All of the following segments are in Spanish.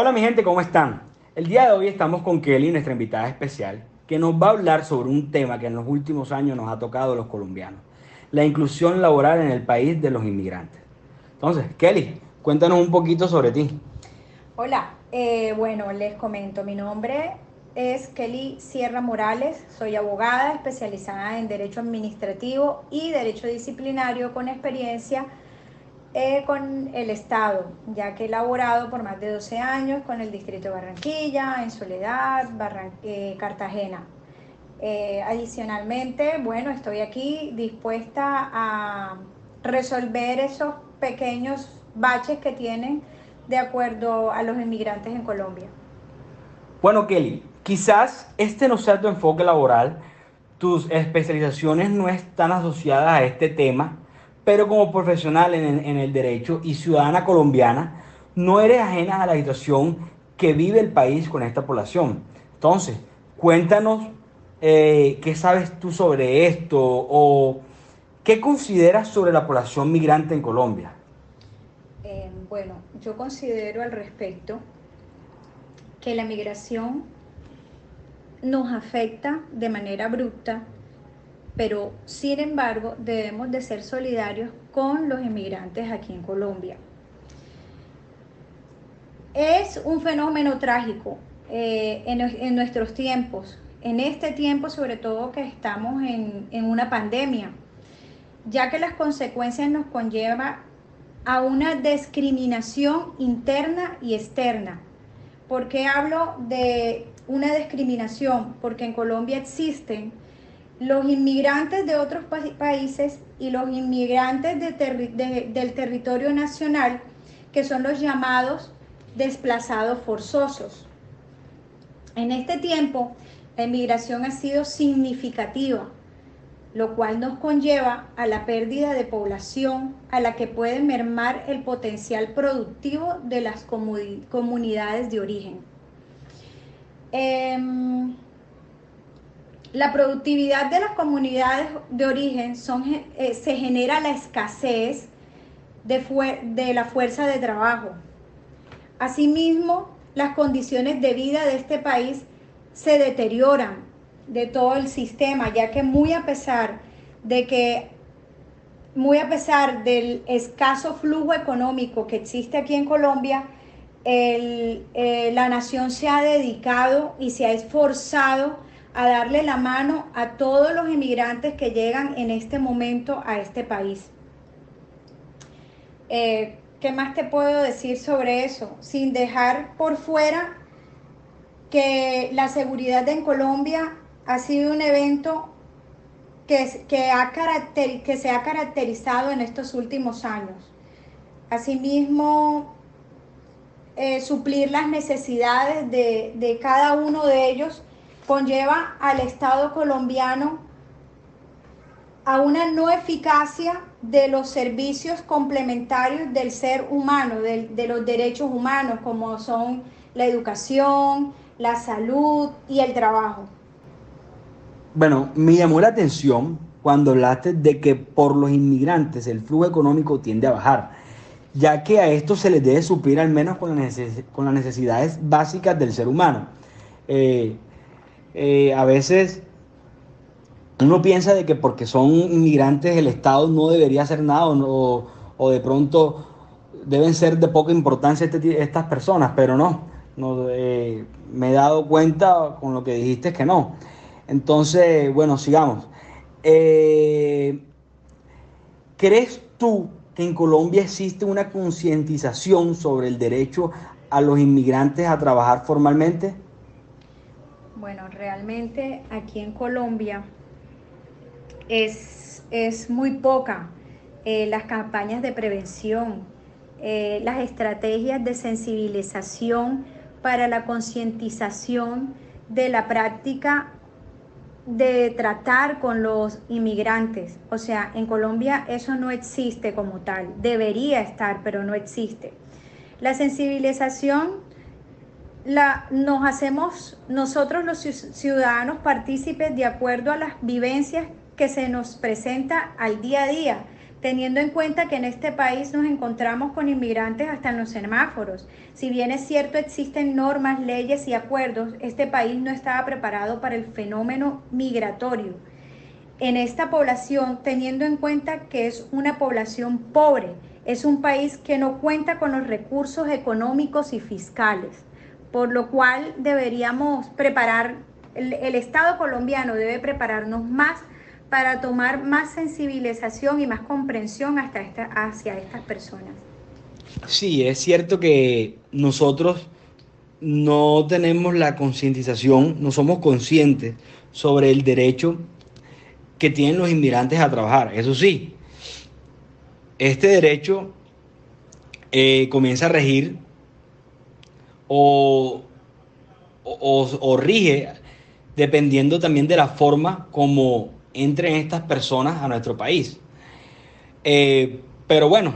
Hola mi gente, ¿cómo están? El día de hoy estamos con Kelly, nuestra invitada especial, que nos va a hablar sobre un tema que en los últimos años nos ha tocado a los colombianos, la inclusión laboral en el país de los inmigrantes. Entonces, Kelly, cuéntanos un poquito sobre ti. Hola, eh, bueno, les comento, mi nombre es Kelly Sierra Morales, soy abogada especializada en Derecho Administrativo y Derecho Disciplinario con experiencia eh, con el Estado, ya que he laborado por más de 12 años con el Distrito de Barranquilla, en Soledad, eh, Cartagena. Eh, adicionalmente, bueno, estoy aquí dispuesta a resolver esos pequeños baches que tienen de acuerdo a los inmigrantes en Colombia. Bueno, Kelly, quizás este no sea tu enfoque laboral, tus especializaciones no están asociadas a este tema, pero como profesional en, el derecho y ciudadana colombiana, no eres ajena a la situación que vive el país con esta población. Entonces, cuéntanos eh, qué sabes tú sobre esto o qué consideras sobre la población migrante en Colombia. Eh, bueno, yo considero al respecto que la migración nos afecta de manera abrupta pero sin embargo debemos de ser solidarios con los inmigrantes aquí en Colombia. Es un fenómeno trágico eh, en, nuestros tiempos, en este tiempo sobre todo que estamos en, en una pandemia, ya que las consecuencias nos conlleva a una discriminación interna y externa. ¿Por qué hablo de una discriminación? Porque en Colombia existen los inmigrantes de otros países y los inmigrantes del territorio nacional, que son los llamados desplazados forzosos. En este tiempo, la inmigración ha sido significativa, lo cual nos conlleva a la pérdida de población a la que puede mermar el potencial productivo de las comunidades de origen. Em, la productividad de las comunidades de origen son, eh, se genera la escasez de, de la fuerza de trabajo. Asimismo, las condiciones de vida de este país se deterioran de todo el sistema, ya que muy a pesar de que muy a pesar del escaso flujo económico que existe aquí en Colombia, eh, la nación se ha dedicado y se ha esforzado a darle la mano a todos los inmigrantes que llegan en este momento a este país. Eh, ¿Qué más te puedo decir sobre eso? Sin dejar por fuera que la seguridad en Colombia ha sido un evento que, que, ha que se ha caracterizado en estos últimos años. Asimismo, eh, suplir las necesidades de, de cada uno de ellos conlleva al Estado colombiano a una no eficacia de los servicios complementarios del ser humano, de, los derechos humanos, como son la educación, la salud y el trabajo. Bueno, me llamó la atención cuando hablaste de que por los inmigrantes el flujo económico tiende a bajar, ya que a esto se les debe suplir al menos con, las necesidades básicas del ser humano. Eh, eh, a veces uno piensa de que porque son inmigrantes el Estado no debería hacer nada o, de pronto deben ser de poca importancia este estas personas, pero no, eh, me he dado cuenta con lo que dijiste que no. Entonces, bueno, sigamos. Eh, ¿Crees tú que en Colombia existe una concientización sobre el derecho a los inmigrantes a trabajar formalmente? Bueno, realmente aquí en Colombia es, es muy poca eh, las campañas de prevención, eh, las estrategias de sensibilización para la concientización de la práctica de tratar con los inmigrantes. O sea, en Colombia eso no existe como tal. Debería estar, pero no existe. La sensibilización la, nos hacemos nosotros los ciudadanos partícipes de acuerdo a las vivencias que se nos presenta al día a día, teniendo en cuenta que en este país nos encontramos con inmigrantes hasta en los semáforos. Si bien es cierto existen normas, leyes y acuerdos, este país no estaba preparado para el fenómeno migratorio. En esta población, teniendo en cuenta que es una población pobre, es un país que no cuenta con los recursos económicos y fiscales, por lo cual deberíamos preparar, el, Estado colombiano debe prepararnos más para tomar más sensibilización y más comprensión hasta hacia estas personas. Sí, es cierto que nosotros no tenemos la concientización, no somos conscientes sobre el derecho que tienen los inmigrantes a trabajar. Eso sí, este derecho eh, comienza a regir o, rige dependiendo también de la forma como entren estas personas a nuestro país. Eh, pero bueno,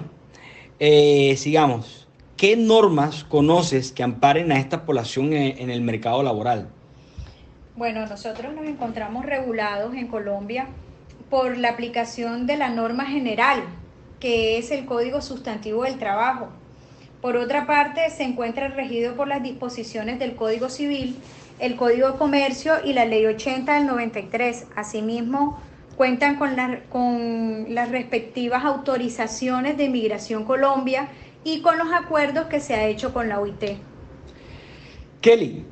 eh, sigamos. ¿Qué normas conoces que amparen a esta población en el mercado laboral? Bueno, nosotros nos encontramos regulados en Colombia por la aplicación de la norma general que es el Código Sustantivo del Trabajo. Por otra parte, se encuentra regido por las disposiciones del Código Civil, el Código de Comercio y la Ley 80 del 93. Asimismo, cuentan con, con las respectivas autorizaciones de Inmigración Colombia y con los acuerdos que se ha hecho con la OIT. Kelly,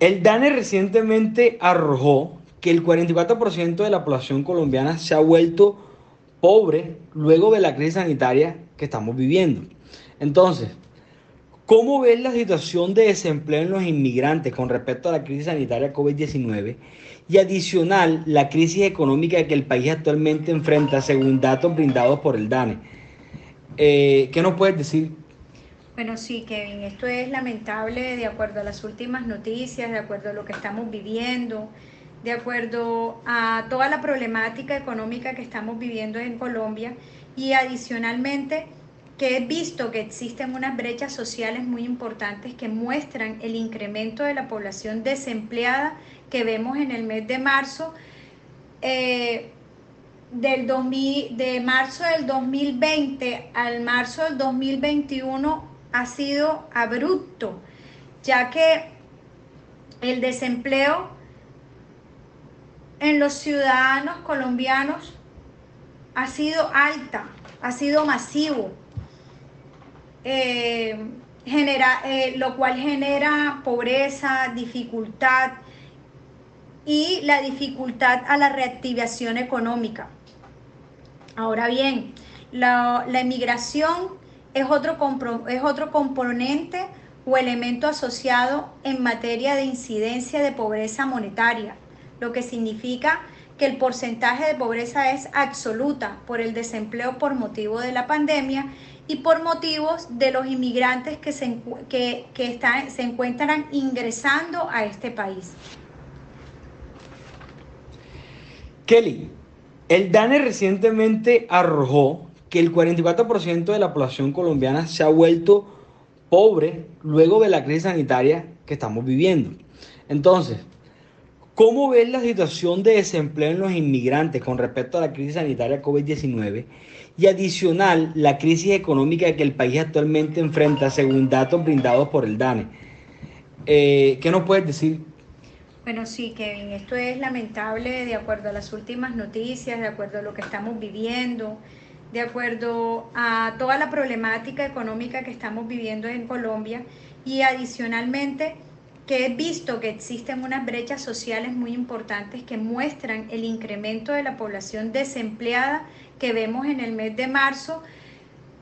el DANE recientemente arrojó que el 44% de la población colombiana se ha vuelto pobre luego de la crisis sanitaria que estamos viviendo. Entonces, ¿cómo ves la situación de desempleo en los inmigrantes con respecto a la crisis sanitaria COVID-19 y adicional la crisis económica que el país actualmente enfrenta según datos brindados por el DANE? Eh, ¿Qué nos puedes decir? Bueno, sí, Kevin, esto es lamentable de acuerdo a las últimas noticias, de acuerdo a lo que estamos viviendo de acuerdo a toda la problemática económica que estamos viviendo en Colombia y adicionalmente que he visto que existen unas brechas sociales muy importantes que muestran el incremento de la población desempleada que vemos en el mes de marzo. Eh, del 2000, de marzo del 2020 al marzo del 2021 ha sido abrupto, ya que el desempleo en los ciudadanos colombianos ha sido alta, ha sido masivo, eh, genera, eh, lo cual genera pobreza, dificultad y la dificultad a la reactivación económica. Ahora bien, la, la emigración es otro, es otro componente o elemento asociado en materia de incidencia de pobreza monetaria lo que significa que el porcentaje de pobreza es absoluta por el desempleo por motivo de la pandemia y por motivos de los inmigrantes que se, que, están, se encuentran ingresando a este país. Kelly, el DANE recientemente arrojó que el 44% de la población colombiana se ha vuelto pobre luego de la crisis sanitaria que estamos viviendo. Entonces, ¿Cómo ves la situación de desempleo en los inmigrantes con respecto a la crisis sanitaria COVID-19 y adicional la crisis económica que el país actualmente enfrenta según datos brindados por el DANE? Eh, ¿Qué nos puedes decir? Bueno, sí, Kevin, esto es lamentable de acuerdo a las últimas noticias, de acuerdo a lo que estamos viviendo, de acuerdo a toda la problemática económica que estamos viviendo en Colombia y adicionalmente que he visto que existen unas brechas sociales muy importantes que muestran el incremento de la población desempleada que vemos en el mes de marzo.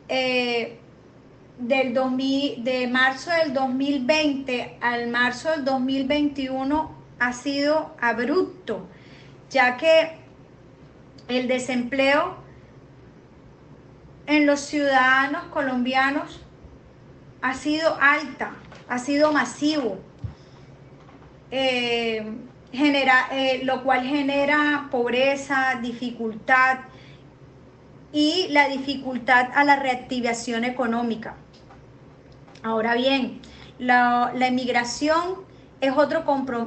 Eh, del de marzo del 2020 al marzo del 2021 ha sido abrupto, ya que el desempleo en los ciudadanos colombianos ha sido alta, ha sido masivo. Eh, genera, eh, lo cual genera pobreza, dificultad y la dificultad a la reactivación económica. Ahora bien, la, emigración es otro,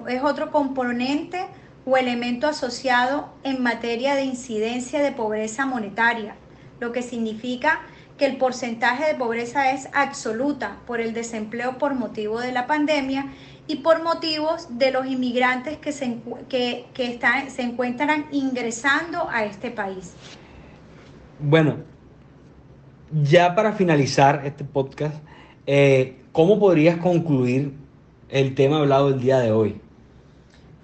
es otro componente o elemento asociado en materia de incidencia de pobreza monetaria, lo que significa que el porcentaje de pobreza es absoluta por el desempleo por motivo de la pandemia y por motivos de los inmigrantes que se, que, están, se encuentran ingresando a este país. Bueno, ya para finalizar este podcast, eh, ¿cómo podrías concluir el tema hablado el día de hoy?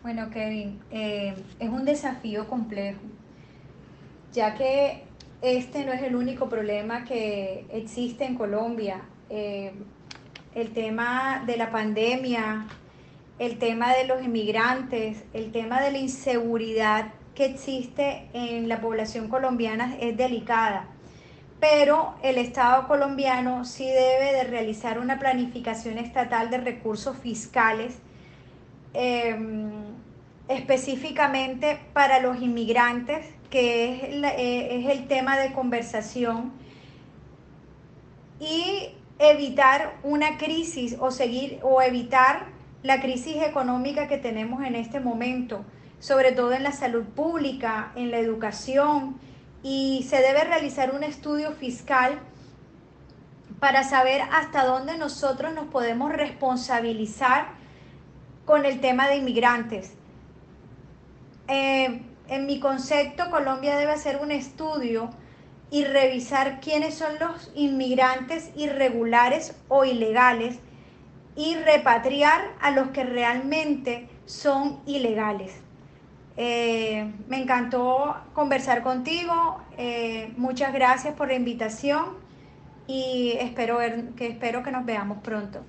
Bueno, Kevin, eh, es un desafío complejo, ya que este no es el único problema que existe en Colombia. Eh, el tema de la pandemia, el tema de los inmigrantes, el tema de la inseguridad que existe en la población colombiana es delicada. Pero el Estado colombiano sí debe de realizar una planificación estatal de recursos fiscales em, específicamente para los inmigrantes, que es, eh, es el tema de conversación, y evitar una crisis o seguir o evitar la crisis económica que tenemos en este momento, sobre todo en la salud pública, en la educación, y se debe realizar un estudio fiscal para saber hasta dónde nosotros nos podemos responsabilizar con el tema de inmigrantes. Eh, en mi concepto, Colombia debe hacer un estudio y revisar quiénes son los inmigrantes irregulares o ilegales y repatriar a los que realmente son ilegales. Eh, me encantó conversar contigo, eh, muchas gracias por la invitación y espero, que, espero que nos veamos pronto.